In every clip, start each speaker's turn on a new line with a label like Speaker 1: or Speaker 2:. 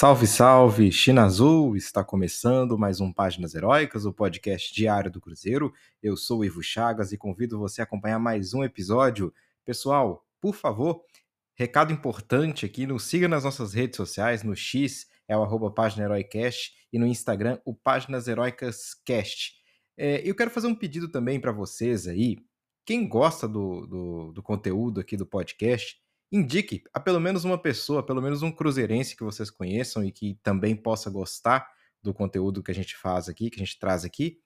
Speaker 1: Salve, salve! China Azul! Está começando mais um Páginas Heróicas, o podcast diário do Cruzeiro. Eu sou o Ivo Chagas e convido você a acompanhar mais um episódio. Pessoal, por favor, recado importante aqui, nos siga nas nossas redes sociais, no X é o arroba Página Heroicast e no Instagram o Páginas Heroicas Cast. É, eu quero fazer um pedido também para vocês aí, quem gosta do, do, do conteúdo aqui do podcast, indique a pelo menos uma pessoa, pelo menos um cruzeirense que vocês conheçam e que também possa gostar do conteúdo que a gente faz aqui, que a gente traz aqui,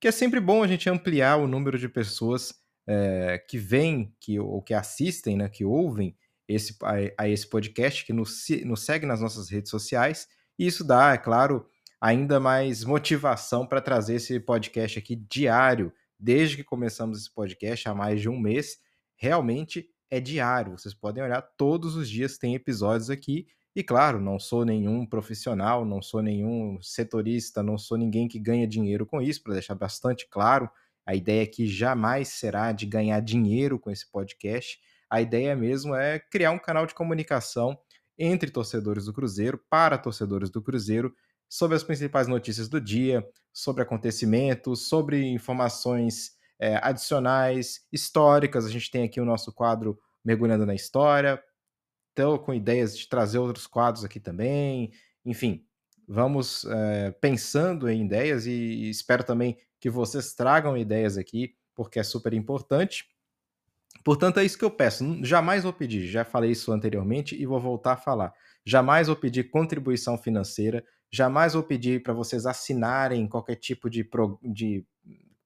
Speaker 1: que é sempre bom a gente ampliar o número de pessoas é, que vêm, que, ou que assistem, né, que ouvem esse, a, a esse podcast, que nos, nos segue nas nossas redes sociais, e isso dá, é claro, ainda mais motivação para trazer esse podcast aqui diário, desde que começamos esse podcast há mais de um mês, realmente é diário. Vocês podem olhar todos os dias, tem episódios aqui. E claro, não sou nenhum profissional, não sou nenhum setorista, não sou ninguém que ganha dinheiro com isso, para deixar bastante claro. A ideia aqui jamais será de ganhar dinheiro com esse podcast. A ideia mesmo é criar um canal de comunicação entre torcedores do Cruzeiro, para torcedores do Cruzeiro, sobre as principais notícias do dia, sobre acontecimentos, sobre informações é, adicionais, históricas. A gente tem aqui o nosso quadro Mergulhando na História. Estou com ideias de trazer outros quadros aqui também. Enfim, vamos é, pensando em ideias e espero também que vocês tragam ideias aqui, porque é super importante. Portanto, é isso que eu peço. Jamais vou pedir, já falei isso anteriormente e vou voltar a falar. Jamais vou pedir contribuição financeira, jamais vou pedir para vocês assinarem qualquer tipo de, pro, de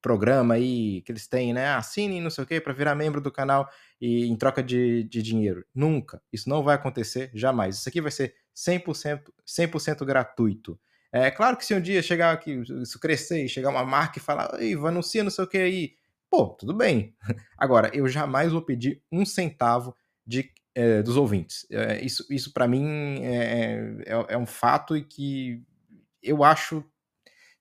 Speaker 1: programa aí que eles têm, né? Assinem não sei o quê para virar membro do canal e em troca de, de dinheiro. Nunca. Isso não vai acontecer jamais. Isso aqui vai ser 100%, 100 gratuito. É claro que se um dia chegar aqui, isso crescer e chegar uma marca e falar, Ivo, anuncia não sei o que aí, pô, tudo bem. Agora, eu jamais vou pedir um centavo de, é, dos ouvintes. É, isso isso para mim é, é, é um fato e que eu acho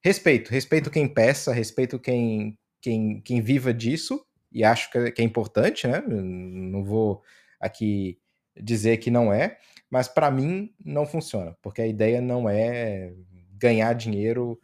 Speaker 1: respeito, respeito quem peça, respeito quem, quem, quem viva disso, e acho que é, que é importante, né? Não vou aqui dizer que não é, mas para mim não funciona, porque a ideia não é ganhar dinheiro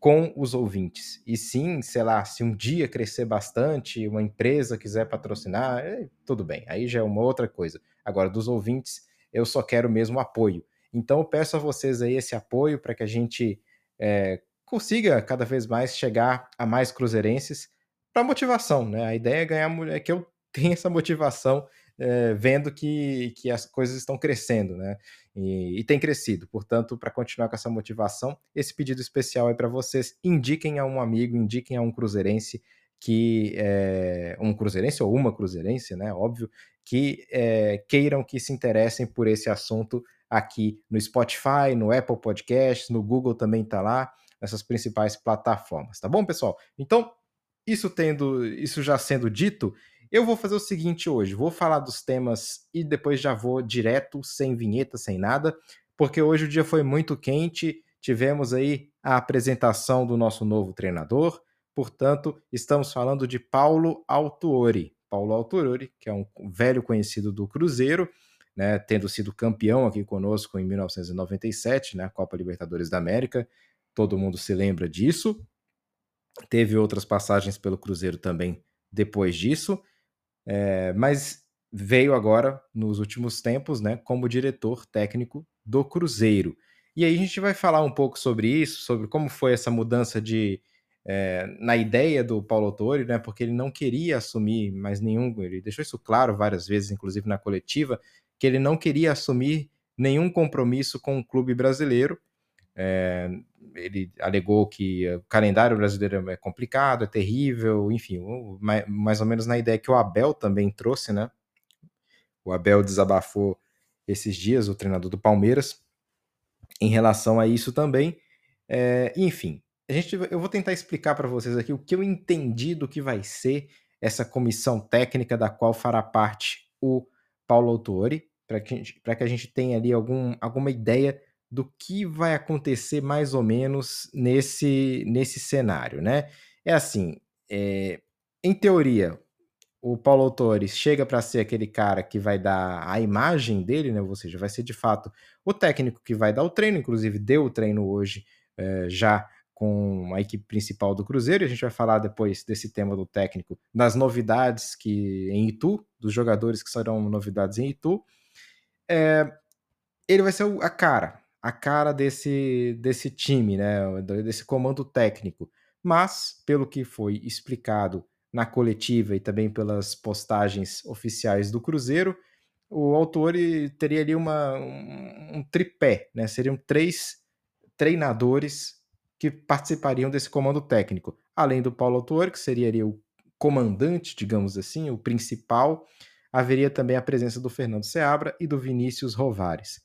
Speaker 1: com os ouvintes. E sim, sei lá, se um dia crescer bastante, uma empresa quiser patrocinar, é, tudo bem, aí já é uma outra coisa. Agora, dos ouvintes, eu só quero mesmo apoio. Então, eu peço a vocês aí esse apoio para que a gente é, consiga cada vez mais chegar a mais cruzeirenses para motivação, né? A ideia é ganhar é que eu tenha essa motivação é, vendo que, que as coisas estão crescendo, né? E, e tem crescido. Portanto, para continuar com essa motivação, esse pedido especial é para vocês. Indiquem a um amigo, indiquem a um cruzeirense que é, um cruzeirense ou uma cruzeirense, né? Óbvio, que é, queiram que se interessem por esse assunto aqui no Spotify, no Apple Podcasts, no Google também está lá nessas principais plataformas, tá bom, pessoal? Então, isso tendo, isso já sendo dito, eu vou fazer o seguinte hoje, vou falar dos temas e depois já vou direto, sem vinheta, sem nada, porque hoje o dia foi muito quente, tivemos aí a apresentação do nosso novo treinador, portanto, estamos falando de Paulo Autuori. Paulo Autuori, que é um velho conhecido do Cruzeiro, né, tendo sido campeão aqui conosco em 1997, na né, Copa Libertadores da América, todo mundo se lembra disso. Teve outras passagens pelo Cruzeiro também depois disso, é, mas veio agora, nos últimos tempos, né, como diretor técnico do Cruzeiro. E aí a gente vai falar um pouco sobre isso, sobre como foi essa mudança de é, na ideia do Paulo Autori, né, porque ele não queria assumir mais nenhum, ele deixou isso claro várias vezes, inclusive na coletiva, que ele não queria assumir nenhum compromisso com o clube brasileiro, é, ele alegou que o calendário brasileiro é complicado, é terrível, enfim, mais ou menos na ideia que o Abel também trouxe, né? O Abel desabafou esses dias, o treinador do Palmeiras, em relação a isso também. É, enfim, a gente, eu vou tentar explicar para vocês aqui o que eu entendi do que vai ser essa comissão técnica da qual fará parte o Paulo Autori, para que, que a gente tenha ali algum, alguma ideia do que vai acontecer mais ou menos nesse, nesse cenário, né? É assim, é, em teoria, o Paulo Autores chega para ser aquele cara que vai dar a imagem dele, né? Ou seja, vai ser de fato o técnico que vai dar o treino, inclusive deu o treino hoje é, já com a equipe principal do Cruzeiro, e a gente vai falar depois desse tema do técnico, das novidades que em Itu, dos jogadores que serão novidades em Itu. É, ele vai ser a cara, a cara desse, desse time, né? Desse comando técnico. Mas, pelo que foi explicado na coletiva e também pelas postagens oficiais do Cruzeiro, o autor teria ali uma, um, um tripé, né? Seriam três treinadores que participariam desse comando técnico. Além do Paulo Autor, que seria ali o comandante, digamos assim, o principal, haveria também a presença do Fernando Seabra e do Vinícius Rovares.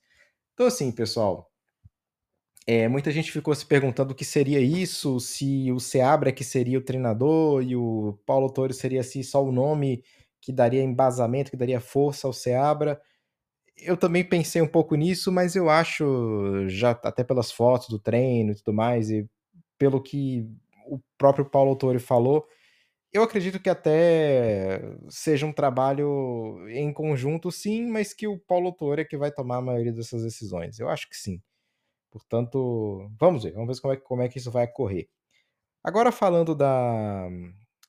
Speaker 1: Então, assim, pessoal, é, muita gente ficou se perguntando o que seria isso, se o Seabra que seria o treinador e o Paulo Torres seria assim só o nome que daria embasamento, que daria força ao Seabra. Eu também pensei um pouco nisso, mas eu acho, já até pelas fotos do treino e tudo mais, e pelo que o próprio Paulo Torres falou, eu acredito que até seja um trabalho em conjunto, sim, mas que o Paulo Torre é que vai tomar a maioria dessas decisões. Eu acho que sim. Portanto, vamos ver, vamos ver como é, como é que isso vai ocorrer. Agora falando da.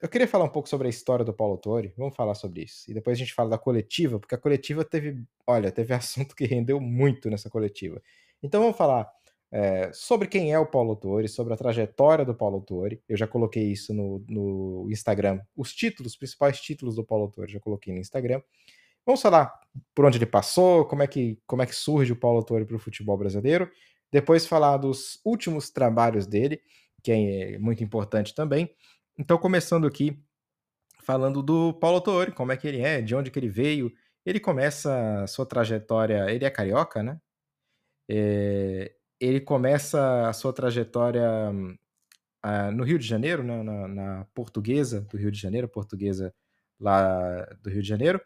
Speaker 1: Eu queria falar um pouco sobre a história do Paulo Torre, vamos falar sobre isso. E depois a gente fala da coletiva, porque a coletiva teve, olha, teve assunto que rendeu muito nessa coletiva. Então vamos falar é, sobre quem é o Paulo Torre, sobre a trajetória do Paulo Torre. Eu já coloquei isso no, no Instagram. Os títulos, os principais títulos do Paulo Torre, já coloquei no Instagram. Vamos falar por onde ele passou, como é que, como é que surge o Paulo Torre para o futebol brasileiro. Depois falar dos últimos trabalhos dele, que é muito importante também. Então, começando aqui, falando do Paulo Torre, como é que ele é, de onde que ele veio. Ele começa a sua trajetória, ele é carioca, né? É, ele começa a sua trajetória uh, no Rio de Janeiro, né, na, na, portuguesa do Rio de Janeiro, portuguesa lá do Rio de Janeiro,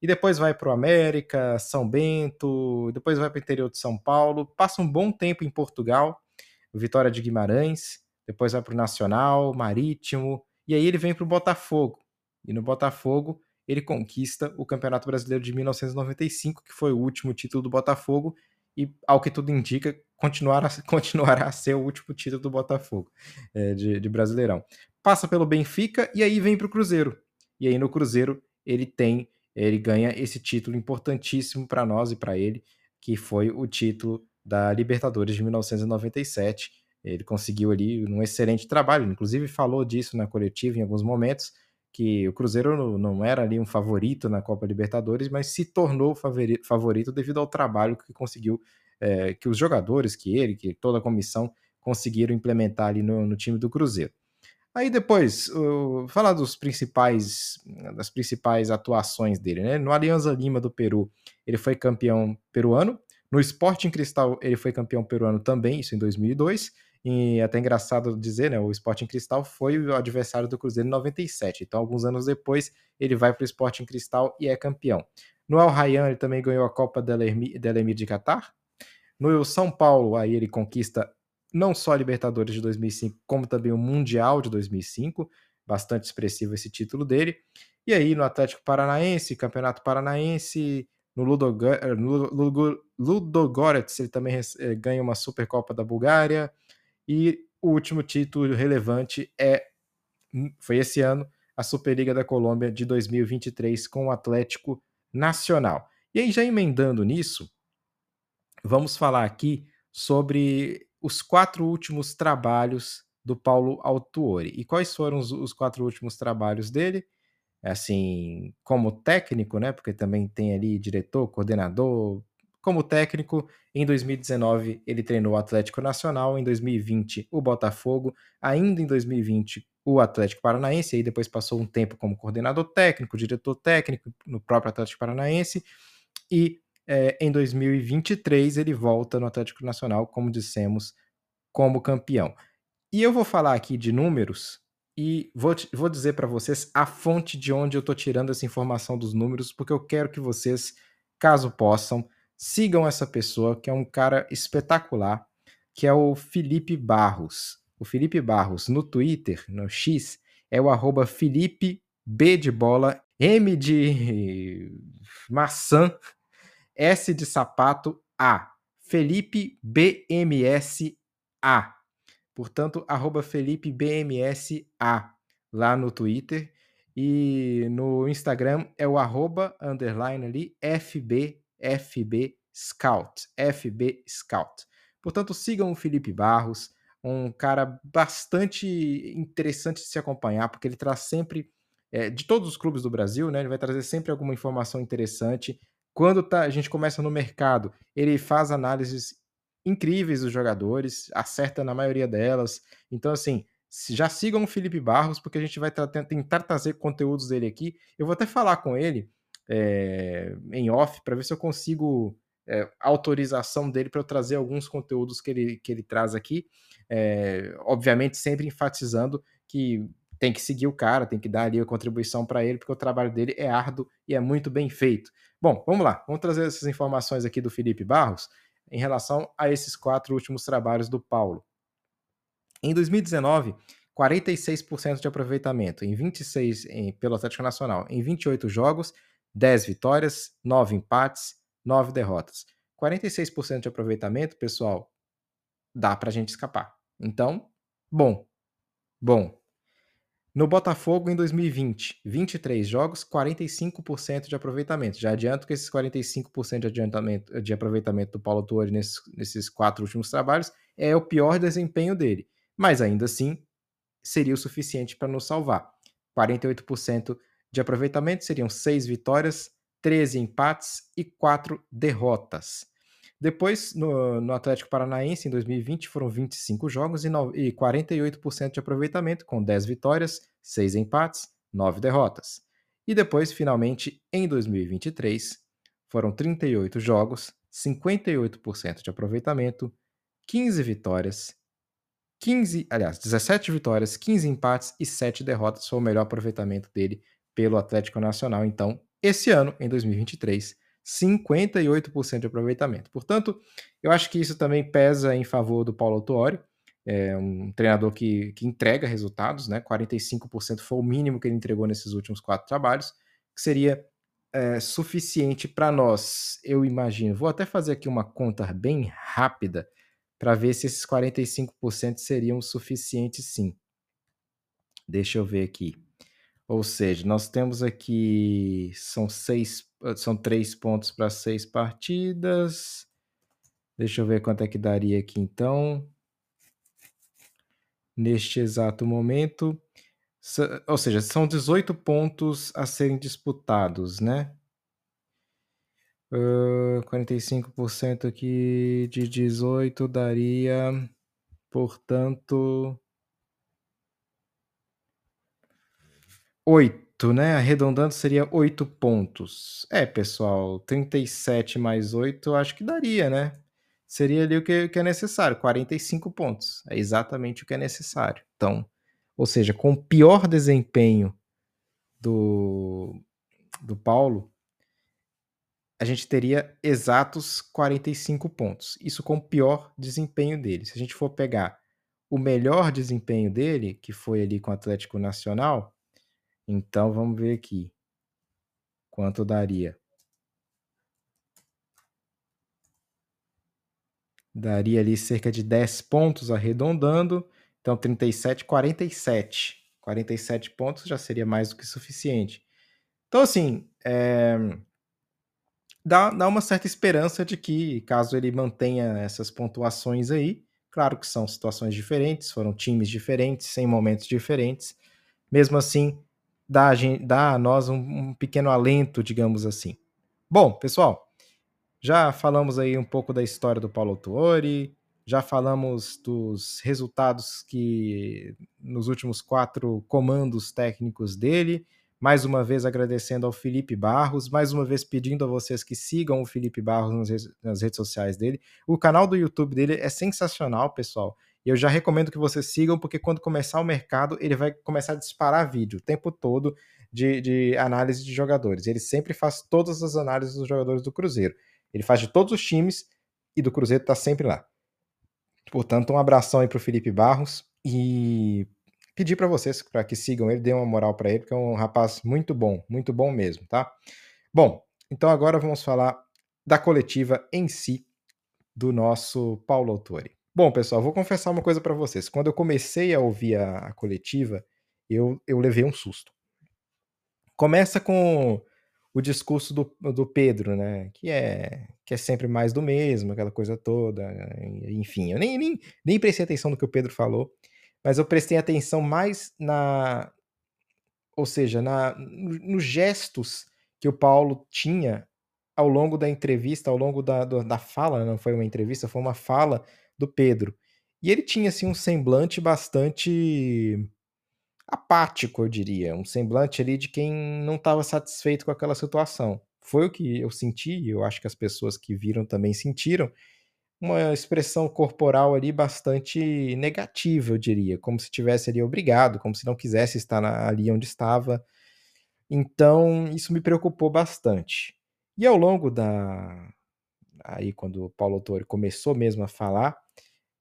Speaker 1: e depois vai para o América, São Bento, depois vai para o interior de São Paulo, passa um bom tempo em Portugal, Vitória de Guimarães, depois vai para o Nacional, Marítimo, e aí ele vem para o Botafogo. E no Botafogo ele conquista o Campeonato Brasileiro de 1995, que foi o último título do Botafogo, e ao que tudo indica, continuará, continuará a ser o último título do Botafogo é, de, de Brasileirão. Passa pelo Benfica e aí vem para o Cruzeiro. E aí no Cruzeiro ele tem ele ganha esse título importantíssimo para nós e para ele, que foi o título da Libertadores de 1997. Ele conseguiu ali um excelente trabalho, inclusive falou disso na coletiva em alguns momentos, que o Cruzeiro não era ali um favorito na Copa Libertadores, mas se tornou favorito devido ao trabalho que conseguiu, é, que os jogadores, que ele, que toda a comissão conseguiram implementar ali no, no time do Cruzeiro. Aí depois, falar dos principais, das principais atuações dele, né? No Alianza Lima do Peru, ele foi campeão peruano. No Sporting Cristal, ele foi campeão peruano também, isso em 2002. E até engraçado dizer, né? O Sporting Cristal foi o adversário do Cruzeiro em 97. Então, alguns anos depois, ele vai para o Sporting Cristal e é campeão. No Al Rayyan, ele também ganhou a Copa del Emir de Qatar. No São Paulo, aí ele conquista não só a Libertadores de 2005, como também o Mundial de 2005. Bastante expressivo esse título dele. E aí, no Atlético Paranaense, Campeonato Paranaense, no Ludogorets, ele também eh, ganha uma Supercopa da Bulgária. E o último título relevante é hum, foi esse ano, a Superliga da Colômbia de 2023 com o Atlético Nacional. E aí, já emendando nisso, vamos falar aqui sobre os quatro últimos trabalhos do Paulo Autuori. E quais foram os, os quatro últimos trabalhos dele? Assim, como técnico, né? Porque também tem ali diretor, coordenador, como técnico, em 2019 ele treinou o Atlético Nacional, em 2020 o Botafogo, ainda em 2020 o Atlético Paranaense, aí depois passou um tempo como coordenador técnico, diretor técnico no próprio Atlético Paranaense, e é, em 2023 ele volta no Atlético Nacional, como dissemos, como campeão. E eu vou falar aqui de números e vou, vou dizer para vocês a fonte de onde eu estou tirando essa informação dos números, porque eu quero que vocês, caso possam, sigam essa pessoa, que é um cara espetacular, que é o Felipe Barros. O Felipe Barros no Twitter, no X, é o arroba Felipe B de bola M de maçã, S de sapato, A. Felipe BMS A. Portanto, arroba Felipe A lá no Twitter. E no Instagram é o arroba underline ali FB, FB Scout, FB Scout. Portanto, sigam o Felipe Barros, um cara bastante interessante de se acompanhar, porque ele traz sempre, é, de todos os clubes do Brasil, né? Ele vai trazer sempre alguma informação interessante. Quando tá, a gente começa no mercado, ele faz análises incríveis dos jogadores, acerta na maioria delas. Então, assim, já sigam o Felipe Barros, porque a gente vai tentar trazer conteúdos dele aqui. Eu vou até falar com ele é, em off para ver se eu consigo é, autorização dele para eu trazer alguns conteúdos que ele, que ele traz aqui. É, obviamente, sempre enfatizando que tem que seguir o cara, tem que dar ali a contribuição para ele, porque o trabalho dele é árduo e é muito bem feito. Bom, vamos lá, vamos trazer essas informações aqui do Felipe Barros em relação a esses quatro últimos trabalhos do Paulo. Em 2019, 46% de aproveitamento em 26 em, pelo Atlético Nacional, em 28 jogos, 10 vitórias, 9 empates, 9 derrotas. 46% de aproveitamento, pessoal, dá para a gente escapar. Então, bom. Bom. No Botafogo, em 2020, 23 jogos, 45% de aproveitamento. Já adianto que esses 45% de, adiantamento, de aproveitamento do Paulo Tuori nesses, nesses quatro últimos trabalhos é o pior desempenho dele mas ainda assim seria o suficiente para nos salvar. 48% de aproveitamento seriam 6 vitórias, 13 empates e 4 derrotas. Depois, no, no, Atlético Paranaense, em 2020, foram 25 jogos e, e 48% de aproveitamento, com 10 vitórias, 6 empates, 9 derrotas. E depois, finalmente, em 2023, foram 38 jogos, 58% de aproveitamento, 15 vitórias, 15, aliás, 17 vitórias, 15 empates e 7 derrotas foi o melhor aproveitamento dele pelo Atlético Nacional. Então, esse ano, em 2023, 58% de aproveitamento. Portanto, eu acho que isso também pesa em favor do Paulo Autuori, é um treinador que, que entrega resultados, né? 45% foi o mínimo que ele entregou nesses últimos quatro trabalhos, que seria é, suficiente para nós, eu imagino. Vou até fazer aqui uma conta bem rápida para ver se esses 45% seriam suficientes sim. Deixa eu ver aqui. Ou seja, nós temos aqui são seis, são três pontos para seis partidas. Deixa eu ver quanto é que daria aqui então. Neste exato momento, ou seja, são 18 pontos a serem disputados, né? Uh, 45% aqui de 18 daria, portanto, 8, né? Arredondando seria 8 pontos. É, pessoal, 37 mais 8 acho que daria, né? Seria ali o que, que é necessário, 45 pontos. É exatamente o que é necessário. Então, ou seja, com o pior desempenho do, do Paulo, a gente teria exatos 45 pontos. Isso com o pior desempenho dele. Se a gente for pegar o melhor desempenho dele, que foi ali com o Atlético Nacional, então vamos ver aqui quanto daria. Daria ali cerca de 10 pontos arredondando. Então 37, 47. 47 pontos já seria mais do que suficiente. Então, assim, é dá, dá uma certa esperança de que, caso ele mantenha essas pontuações aí, claro que são situações diferentes, foram times diferentes, em momentos diferentes, mesmo assim, dá a, gente, dá a nós um, um pequeno alento, digamos assim. Bom, pessoal, já falamos aí um pouco da história do Paulo Tuori, já falamos dos resultados que nos últimos quatro comandos técnicos dele. Mais uma vez agradecendo ao Felipe Barros, mais uma vez pedindo a vocês que sigam o Felipe Barros nas redes, nas redes sociais dele. O canal do YouTube dele é sensacional, pessoal. E eu já recomendo que vocês sigam, porque quando começar o mercado, ele vai começar a disparar vídeo o tempo todo de, de análise de jogadores. Ele sempre faz todas as análises dos jogadores do Cruzeiro. Ele faz de todos os times e do Cruzeiro está sempre lá. Portanto, um abração aí para o Felipe Barros. E pedir para vocês para que sigam ele, dêem uma moral para ele, porque é um rapaz muito bom, muito bom mesmo, tá? Bom, então agora vamos falar da coletiva em si do nosso Paulo Autori. Bom, pessoal, vou confessar uma coisa para vocês. Quando eu comecei a ouvir a, a coletiva, eu, eu levei um susto. Começa com o discurso do, do Pedro, né? Que é, que é sempre mais do mesmo, aquela coisa toda. Enfim, eu nem, nem, nem prestei atenção no que o Pedro falou, mas eu prestei atenção mais na. Ou seja, na, nos gestos que o Paulo tinha ao longo da entrevista, ao longo da, da fala, não foi uma entrevista, foi uma fala do Pedro. E ele tinha assim um semblante bastante apático, eu diria, um semblante ali de quem não estava satisfeito com aquela situação. Foi o que eu senti, e eu acho que as pessoas que viram também sentiram, uma expressão corporal ali bastante negativa, eu diria, como se tivesse ali obrigado, como se não quisesse estar ali onde estava. Então, isso me preocupou bastante. E ao longo da aí quando o Paulo Autori começou mesmo a falar,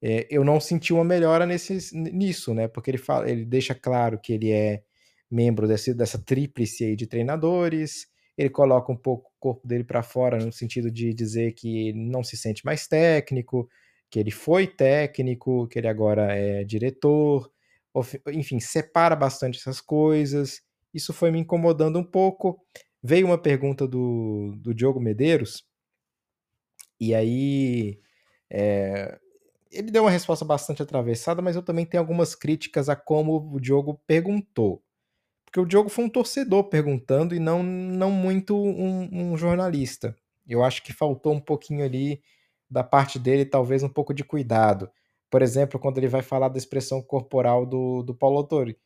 Speaker 1: é, eu não senti uma melhora nesse, nisso, né? Porque ele, fala, ele deixa claro que ele é membro desse, dessa tríplice aí de treinadores, ele coloca um pouco o corpo dele para fora no sentido de dizer que não se sente mais técnico, que ele foi técnico, que ele agora é diretor, enfim, separa bastante essas coisas. Isso foi me incomodando um pouco. Veio uma pergunta do, do Diogo Medeiros, e aí é, ele deu uma resposta bastante atravessada, mas eu também tenho algumas críticas a como o Diogo perguntou. Porque o Diogo foi um torcedor perguntando e não, não muito um, um jornalista. Eu acho que faltou um pouquinho ali da parte dele, talvez um pouco de cuidado. Por exemplo, quando ele vai falar da expressão corporal do, do Paulo Autori.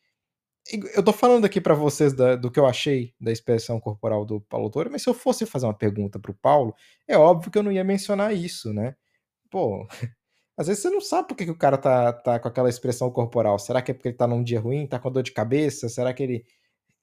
Speaker 1: Eu tô falando aqui para vocês da, do que eu achei da expressão corporal do Paulo Autori, mas se eu fosse fazer uma pergunta pro Paulo, é óbvio que eu não ia mencionar isso, né? Pô, às vezes você não sabe por que, que o cara tá, tá com aquela expressão corporal. Será que é porque ele tá num dia ruim, tá com dor de cabeça? Será que ele.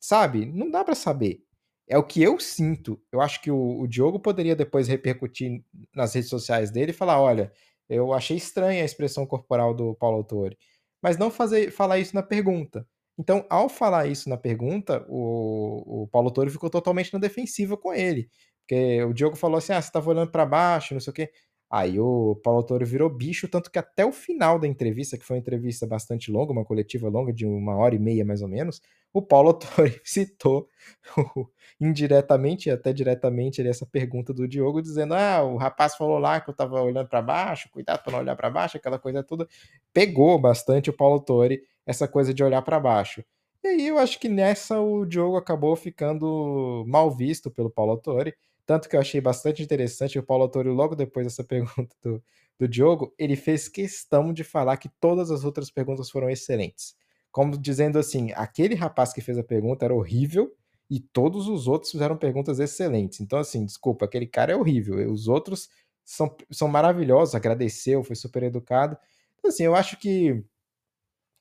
Speaker 1: Sabe? Não dá para saber. É o que eu sinto. Eu acho que o, o, Diogo poderia depois repercutir nas redes sociais dele e falar: olha, eu achei estranha a expressão corporal do Paulo Autori. Mas não fazer, falar isso na pergunta. Então, ao falar isso na pergunta, o, o Paulo Autori ficou totalmente na defensiva com ele. Porque o Diogo falou assim: ah, você estava olhando para baixo, não sei o quê. Aí o Paulo Autori virou bicho, tanto que até o final da entrevista, que foi uma entrevista bastante longa, uma coletiva longa de uma hora e meia mais ou menos, o Paulo Autori citou indiretamente e até diretamente essa pergunta do Diogo, dizendo: Ah, o rapaz falou lá que eu tava olhando para baixo, cuidado para não olhar para baixo, aquela coisa toda. Pegou bastante o Paulo Autori essa coisa de olhar para baixo. E aí eu acho que nessa o Diogo acabou ficando mal visto pelo Paulo Autori tanto que eu achei bastante interessante o Paulo Autori, logo depois dessa pergunta do, do Diogo, ele fez questão de falar que todas as outras perguntas foram excelentes. Como dizendo assim, aquele rapaz que fez a pergunta era horrível e todos os outros fizeram perguntas excelentes. Então, assim, desculpa, aquele cara é horrível. Os outros são, são maravilhosos, agradeceu, foi super educado. Então, assim, eu acho que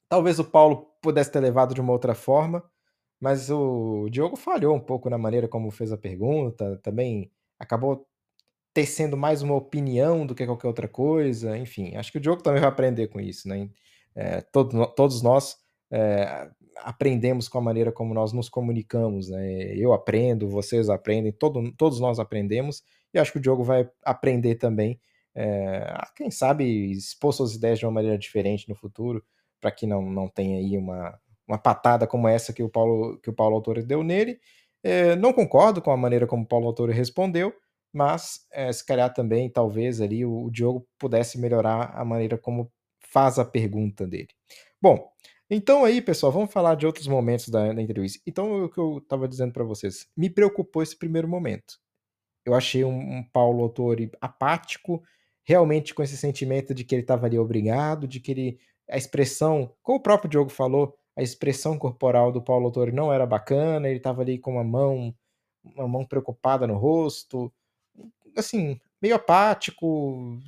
Speaker 1: talvez o Paulo pudesse ter levado de uma outra forma. Mas o Diogo falhou um pouco na maneira como fez a pergunta, também acabou tecendo mais uma opinião do que qualquer outra coisa, enfim, acho que o Diogo também vai aprender com isso, né? É, todo, todos nós é, aprendemos com a maneira como nós nos comunicamos, né? Eu aprendo, vocês aprendem, todo, todos nós aprendemos, e acho que o Diogo vai aprender também, é, quem sabe expor suas ideias de uma maneira diferente no futuro, para que não, não tenha aí uma, uma patada como essa que o Paulo, que o Paulo Autori deu nele. É, não concordo com a maneira como o Paulo Autori respondeu, mas é, se calhar também, talvez ali, o, o Diogo pudesse melhorar a maneira como faz a pergunta dele. Bom, então aí, pessoal, vamos falar de outros momentos da, da entrevista. Então, o que eu estava dizendo para vocês, me preocupou esse primeiro momento. Eu achei um, um Paulo Autori apático, realmente com esse sentimento de que ele estava ali obrigado, de que ele a expressão, como o próprio Diogo falou, a expressão corporal do Paulo Autori não era bacana, ele estava ali com uma mão, uma mão preocupada no rosto, assim, meio apático,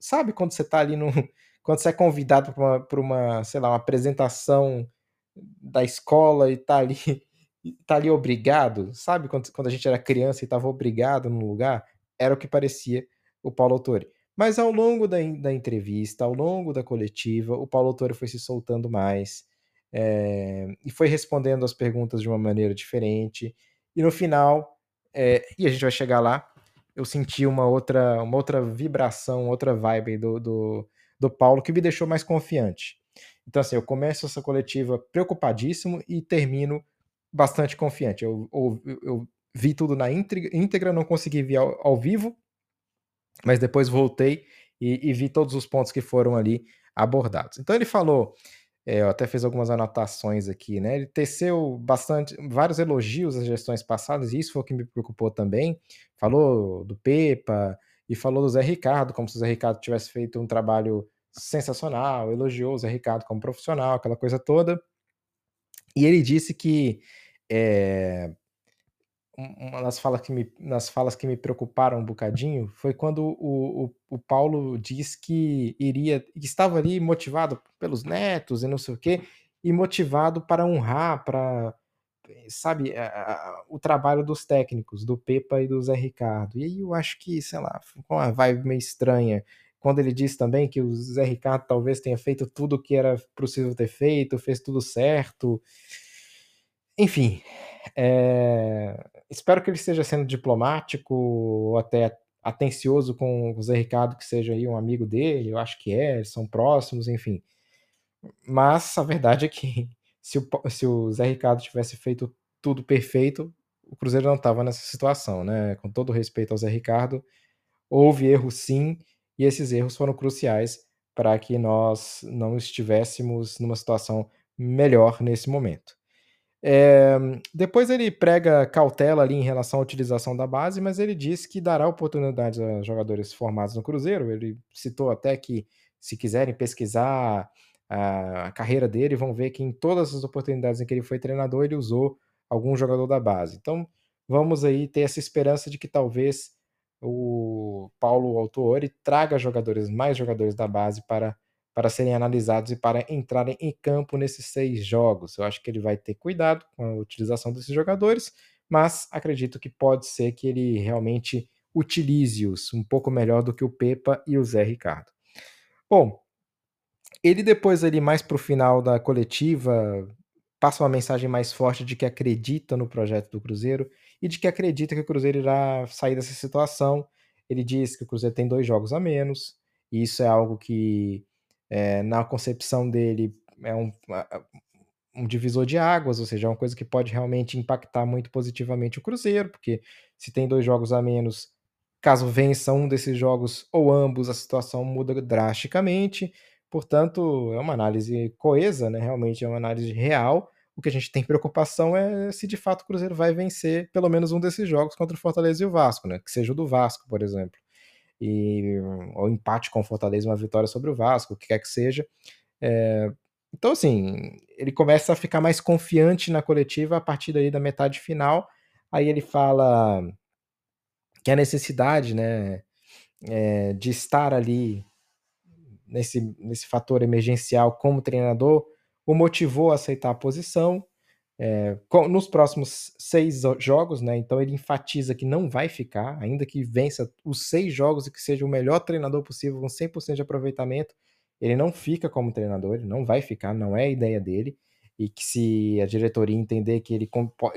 Speaker 1: sabe quando você está ali no, quando você é convidado para uma, uma, sei lá, uma apresentação da escola e está ali, tá ali obrigado, sabe quando, quando a gente era criança e estava obrigado no lugar, era o que parecia o Paulo Autori. Mas ao longo da, da entrevista, ao longo da coletiva, o Paulo Autori foi se soltando mais, é, e foi respondendo as perguntas de uma maneira diferente. E no final, é, e a gente vai chegar lá, eu senti uma outra, uma outra vibração, outra vibe do, do, do Paulo que me deixou mais confiante. Então, assim, eu começo essa coletiva preocupadíssimo e termino bastante confiante. Eu, eu, eu vi tudo na íntegra, não consegui ver ao, ao vivo, mas depois voltei e, e, vi todos os pontos que foram ali abordados. Então ele falou, é, eu até fiz algumas anotações aqui, né? Ele teceu bastante, vários elogios às gestões passadas, e isso foi o que me preocupou também. Falou do Pepa e falou do Zé Ricardo, como se o Zé Ricardo tivesse feito um trabalho sensacional, elogiou o Zé Ricardo como profissional, aquela coisa toda. E ele disse que é, uma das falas que me, nas falas que me preocuparam um bocadinho foi quando o, o, o Paulo diz que iria, que estava ali motivado pelos netos e não sei o quê, e motivado para honrar, para sabe, a, a, o trabalho dos técnicos, do Pepa e do Zé Ricardo. E aí eu acho que, sei lá, com uma vibe meio estranha. Quando ele diz também que o Zé Ricardo talvez tenha feito tudo o que era possível ter feito, fez tudo certo. Enfim, é, espero que ele esteja sendo diplomático ou até atencioso com o Zé Ricardo, que seja aí um amigo dele, eu acho que é, eles são próximos, enfim. Mas a verdade é que se o, se o Zé Ricardo tivesse feito tudo perfeito, o Cruzeiro não estava nessa situação, né? Com todo respeito ao Zé Ricardo, houve erros sim, e esses erros foram cruciais para que nós não estivéssemos numa situação melhor nesse momento. É, depois ele prega cautela ali em relação à utilização da base, mas ele diz que dará oportunidades a jogadores formados no Cruzeiro. Ele citou até que, se quiserem pesquisar a, a carreira dele, vão ver que em todas as oportunidades em que ele foi treinador, ele usou algum jogador da base. Então, vamos aí ter essa esperança de que talvez o Paulo Autuori traga jogadores, mais jogadores da base para para serem analisados e para entrarem em campo nesses seis jogos. Eu acho que ele vai ter cuidado com a utilização desses jogadores, mas acredito que pode ser que ele realmente utilize-os um pouco melhor do que o Pepa e o Zé Ricardo. Bom, ele depois ali mais para o final da coletiva passa uma mensagem mais forte de que acredita no projeto do Cruzeiro e de que acredita que o Cruzeiro irá sair dessa situação. Ele diz que o Cruzeiro tem dois jogos a menos, e isso é algo que é, na concepção dele, é um, um divisor de águas, ou seja, é uma coisa que pode realmente impactar muito positivamente o Cruzeiro, porque se tem dois jogos a menos, caso vença um desses jogos ou ambos, a situação muda drasticamente. Portanto, é uma análise coesa, né? realmente é uma análise real. O que a gente tem preocupação é se de fato o Cruzeiro vai vencer pelo menos um desses jogos contra o Fortaleza e o Vasco, né? que seja o do Vasco, por exemplo e ou empate com o Fortaleza, uma vitória sobre o Vasco, o que quer que seja. É, então, assim, ele começa a ficar mais confiante na coletiva a partir daí da metade final. Aí ele fala que a necessidade, né, é, de estar ali nesse, nesse fator emergencial como treinador o motivou a aceitar a posição é, nos próximos seis jogos, né? Então ele enfatiza que não vai ficar, ainda que vença os seis jogos e que seja o melhor treinador possível, com 100% de aproveitamento, ele não fica como treinador, ele não vai ficar, não é a ideia dele. E que se a diretoria entender que ele,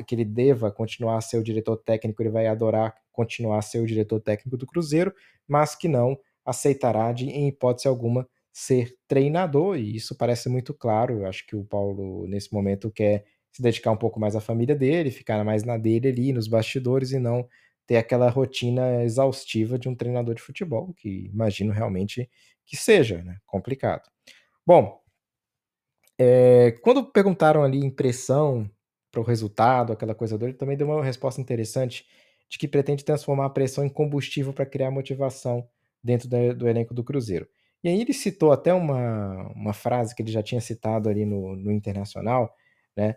Speaker 1: que ele deva continuar a ser o diretor técnico, ele vai adorar continuar a ser o diretor técnico do Cruzeiro, mas que não aceitará de, em hipótese alguma, ser treinador, e isso parece muito claro. Eu acho que o Paulo, nesse momento, quer se dedicar um pouco mais à família dele, ficar mais na dele ali, nos bastidores e não ter aquela rotina exaustiva de um treinador de futebol, que imagino realmente que seja né? complicado. Bom, é, quando perguntaram ali impressão para o resultado, aquela coisa dele, também deu uma resposta interessante de que pretende transformar a pressão em combustível para criar motivação dentro do, do elenco do Cruzeiro. E aí ele citou até uma, uma frase que ele já tinha citado ali no, no Internacional, né?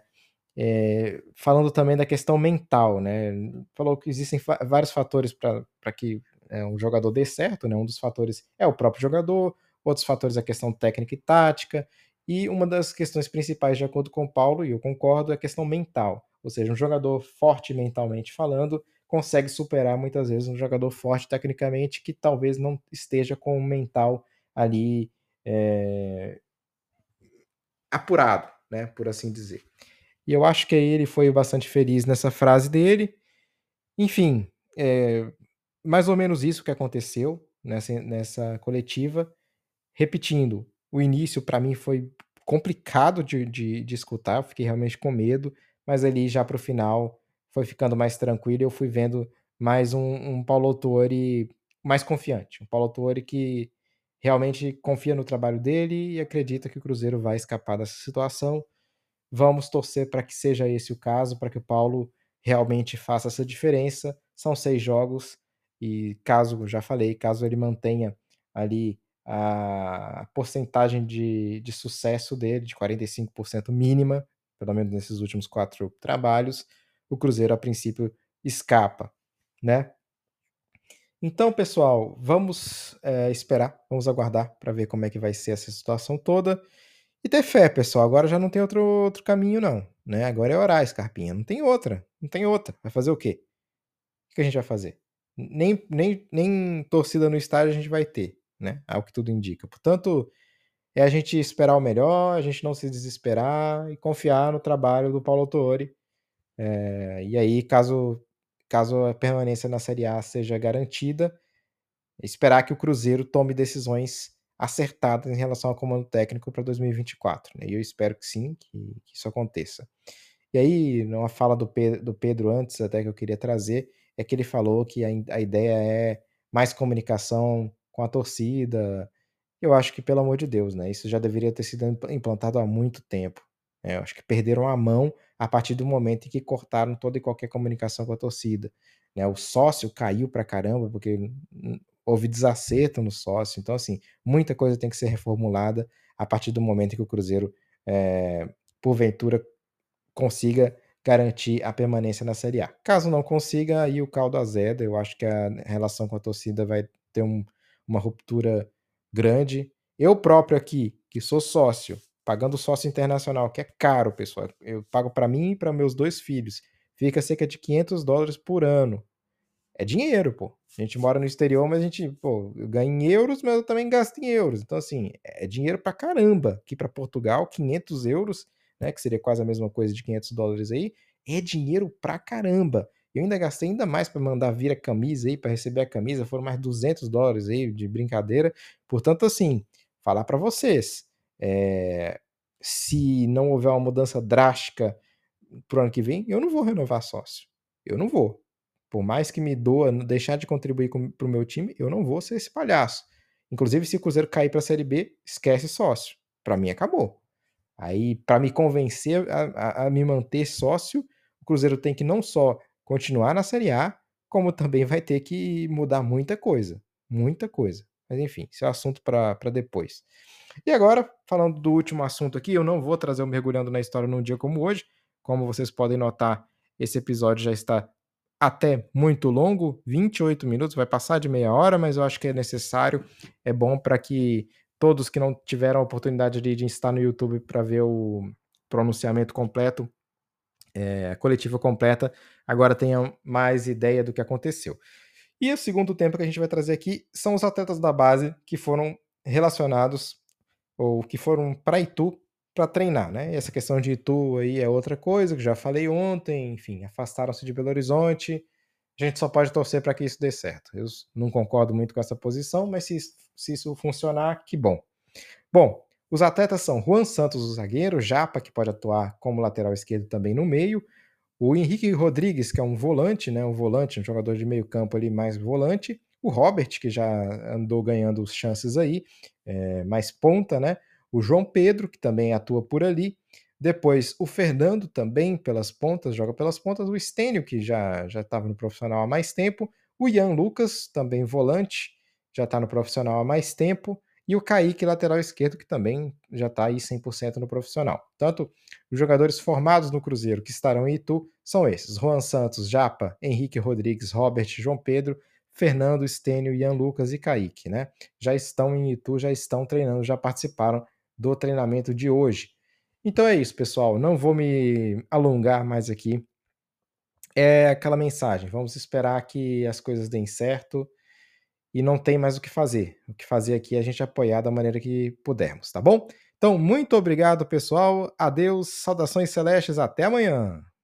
Speaker 1: É, falando também da questão mental, né? Falou que existem fa vários fatores para que é, um jogador dê certo, né? Um dos fatores é o próprio jogador, outros fatores é a questão técnica e tática, e uma das questões principais, de acordo com o Paulo, e eu concordo, é a questão mental. Ou seja, um jogador forte mentalmente falando consegue superar muitas vezes um jogador forte tecnicamente que talvez não esteja com o mental ali é, apurado, né, por assim dizer. E eu acho que aí ele foi bastante feliz nessa frase dele. Enfim, é mais ou menos isso que aconteceu nessa, nessa coletiva. Repetindo, o início para mim foi complicado de, de, de escutar, fiquei realmente com medo, mas ali já para o final foi ficando mais tranquilo e eu fui vendo mais um, um Paulo Autori mais confiante. Um Paulo Autori que realmente confia no trabalho dele e acredita que o Cruzeiro vai escapar dessa situação. Vamos torcer para que seja esse o caso, para que o Paulo realmente faça essa diferença. São seis jogos e caso, já falei, caso ele mantenha ali a porcentagem de, de sucesso dele, de 45% mínima, pelo menos nesses últimos quatro trabalhos, o Cruzeiro a princípio escapa, né? Então, pessoal, vamos é, esperar, vamos aguardar para ver como é que vai ser essa situação toda. E ter fé, pessoal. Agora já não tem outro, outro caminho, não. Né? Agora é orar, Scarpinha. Não tem outra. Não tem outra. Vai fazer o quê? O que a gente vai fazer? Nem, nem, nem torcida no estádio a gente vai ter, né? Ao que tudo indica. Portanto, é a gente esperar o melhor, a gente não se desesperar e confiar no trabalho do Paulo Autori. É, e aí, caso caso a permanência na Série A seja garantida, esperar que o Cruzeiro tome decisões acertadas em relação ao comando técnico para 2024. Né? E eu espero que sim, que, que, isso aconteça. E aí, numa fala do Pedro, do Pedro antes, até que eu queria trazer, é que ele falou que a, a ideia é mais comunicação com a torcida. Eu acho que, pelo amor de Deus, né? Isso já deveria ter sido implantado há muito tempo. Né? Eu acho que perderam a mão a partir do momento em que cortaram toda e qualquer comunicação com a torcida. Né? O sócio caiu para caramba, porque houve desacerto no sócio. Então, assim, muita coisa tem que ser reformulada a partir do momento em que o Cruzeiro, é, porventura, consiga garantir a permanência na Série A. Caso não consiga, aí o caldo azeda. Eu acho que a relação com a torcida vai ter um, uma ruptura grande. Eu próprio aqui, que sou sócio, pagando sócio internacional, que é caro, pessoal. Eu pago para mim e para meus dois filhos. Fica cerca de 500 dólares por ano. É dinheiro, pô. A gente mora no exterior, mas a gente, pô, eu ganho em euros, mas eu também gasto em euros. Então, assim, é dinheiro pra caramba. Aqui para Portugal, 500 euros, né, que seria quase a mesma coisa de 500 dólares aí, é dinheiro pra caramba. Eu ainda gastei ainda mais para mandar vir a camisa aí, para receber a camisa, foram mais 200 dólares aí de brincadeira. Portanto, assim, falar para vocês, é, se não houver uma mudança drástica pro ano que vem, eu não vou renovar sócio. Eu não vou. Por mais que me doa deixar de contribuir para o meu time, eu não vou ser esse palhaço. Inclusive, se o Cruzeiro cair para a Série B, esquece sócio. Para mim, acabou. Aí, para me convencer a, a, a, me manter sócio, o Cruzeiro tem que não só continuar na Série A, como também vai ter que mudar muita coisa. Muita coisa. Mas enfim, isso é assunto para depois. E agora, falando do último assunto aqui, eu não vou trazer o Mergulhando na História num dia como hoje. Como vocês podem notar, esse episódio já está até muito longo 28 minutos, vai passar de meia hora, mas eu acho que é necessário, é bom para que todos que não tiveram a oportunidade de, de estar no YouTube para ver o pronunciamento completo, é, a coletiva completa, agora tenham mais ideia do que aconteceu. E o segundo tempo que a gente vai trazer aqui são os atletas da base que foram relacionados ou que foram para Itu para treinar, né? Essa questão de Itu aí é outra coisa que já falei ontem, enfim, afastaram-se de Belo Horizonte. A gente só pode torcer para que isso dê certo. Eu não concordo muito com essa posição, mas se, se isso funcionar, que bom. Bom, os atletas são Juan Santos, o zagueiro, Japa, que pode atuar como lateral esquerdo também no meio, o Henrique Rodrigues, que é um volante, né? Um volante, um jogador de meio campo ali mais volante, o Robert, que já andou ganhando chances aí, é, mais ponta, né? O João Pedro, que também atua por ali. Depois o Fernando também pelas pontas, joga pelas pontas. O Estênio, que já já estava no profissional há mais tempo. O Ian Lucas, também volante, já está no profissional há mais tempo. E o Kaique, lateral esquerdo, que também já está aí 100% no profissional. Tanto os jogadores formados no Cruzeiro que estarão em Itu são esses: Juan Santos, Japa, Henrique Rodrigues, Robert, João Pedro, Fernando, Estênio, Ian Lucas e Kaique, né? Já estão em Itu, já estão treinando, já participaram do treinamento de hoje. Então é isso, pessoal. Não vou me alongar mais aqui. É aquela mensagem. Vamos esperar que as coisas deem certo e não tem mais o que fazer. O que fazer aqui é a gente apoiar da maneira que pudermos, tá bom? Então, muito obrigado, pessoal. Adeus, saudações celestes, até amanhã.